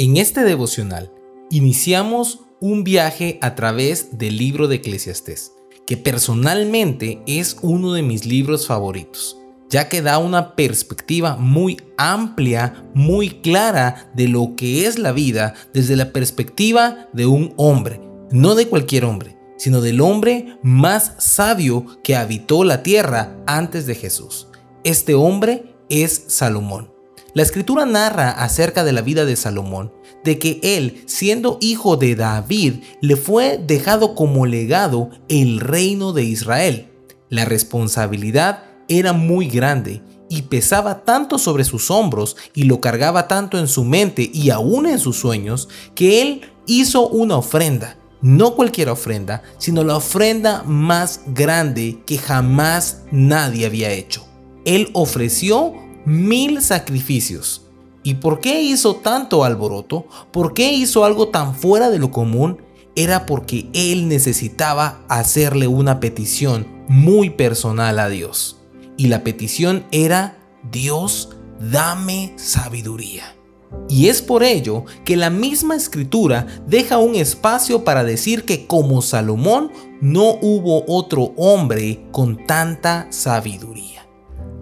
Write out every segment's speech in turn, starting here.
En este devocional iniciamos un viaje a través del libro de Eclesiastés, que personalmente es uno de mis libros favoritos, ya que da una perspectiva muy amplia, muy clara de lo que es la vida desde la perspectiva de un hombre, no de cualquier hombre, sino del hombre más sabio que habitó la tierra antes de Jesús. Este hombre es Salomón. La escritura narra acerca de la vida de Salomón, de que él, siendo hijo de David, le fue dejado como legado el reino de Israel. La responsabilidad era muy grande y pesaba tanto sobre sus hombros y lo cargaba tanto en su mente y aún en sus sueños, que él hizo una ofrenda no cualquier ofrenda, sino la ofrenda más grande que jamás nadie había hecho. Él ofreció mil sacrificios. ¿Y por qué hizo tanto alboroto? ¿Por qué hizo algo tan fuera de lo común? Era porque él necesitaba hacerle una petición muy personal a Dios. Y la petición era, Dios, dame sabiduría. Y es por ello que la misma escritura deja un espacio para decir que como Salomón no hubo otro hombre con tanta sabiduría.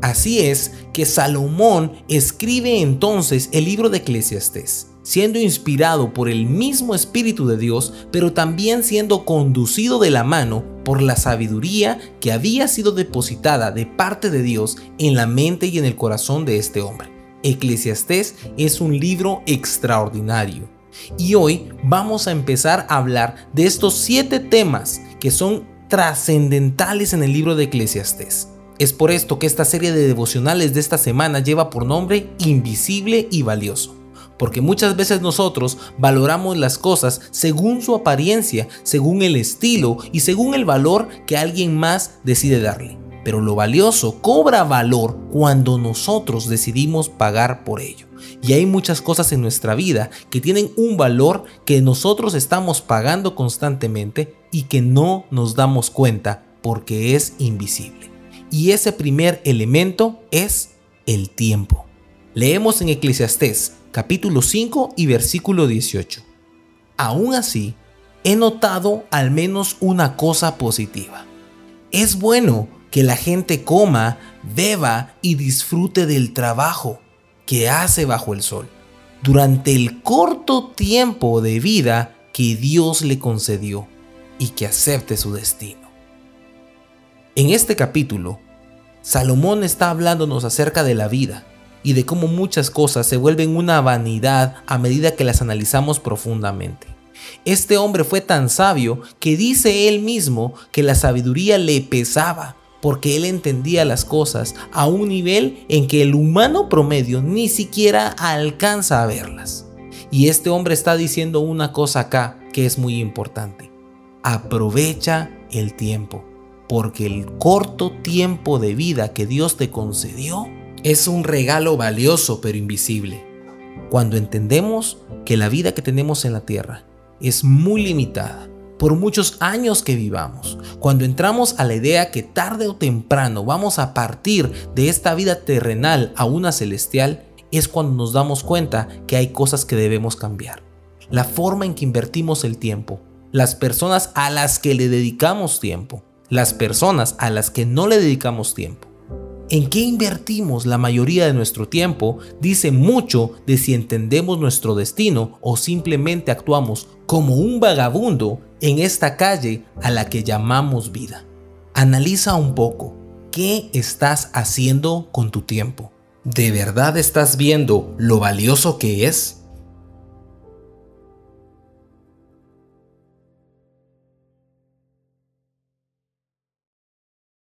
Así es que Salomón escribe entonces el libro de Eclesiastés, siendo inspirado por el mismo Espíritu de Dios, pero también siendo conducido de la mano por la sabiduría que había sido depositada de parte de Dios en la mente y en el corazón de este hombre. Eclesiastés es un libro extraordinario. Y hoy vamos a empezar a hablar de estos siete temas que son trascendentales en el libro de Eclesiastés. Es por esto que esta serie de devocionales de esta semana lleva por nombre Invisible y Valioso. Porque muchas veces nosotros valoramos las cosas según su apariencia, según el estilo y según el valor que alguien más decide darle pero lo valioso cobra valor cuando nosotros decidimos pagar por ello. Y hay muchas cosas en nuestra vida que tienen un valor que nosotros estamos pagando constantemente y que no nos damos cuenta porque es invisible. Y ese primer elemento es el tiempo. Leemos en Eclesiastés capítulo 5 y versículo 18. Aún así, he notado al menos una cosa positiva. Es bueno que la gente coma, beba y disfrute del trabajo que hace bajo el sol, durante el corto tiempo de vida que Dios le concedió y que acepte su destino. En este capítulo, Salomón está hablándonos acerca de la vida y de cómo muchas cosas se vuelven una vanidad a medida que las analizamos profundamente. Este hombre fue tan sabio que dice él mismo que la sabiduría le pesaba porque él entendía las cosas a un nivel en que el humano promedio ni siquiera alcanza a verlas. Y este hombre está diciendo una cosa acá que es muy importante. Aprovecha el tiempo, porque el corto tiempo de vida que Dios te concedió es un regalo valioso pero invisible. Cuando entendemos que la vida que tenemos en la tierra es muy limitada, por muchos años que vivamos. Cuando entramos a la idea que tarde o temprano vamos a partir de esta vida terrenal a una celestial, es cuando nos damos cuenta que hay cosas que debemos cambiar. La forma en que invertimos el tiempo, las personas a las que le dedicamos tiempo, las personas a las que no le dedicamos tiempo. En qué invertimos la mayoría de nuestro tiempo dice mucho de si entendemos nuestro destino o simplemente actuamos como un vagabundo en esta calle a la que llamamos vida. Analiza un poco, ¿qué estás haciendo con tu tiempo? ¿De verdad estás viendo lo valioso que es?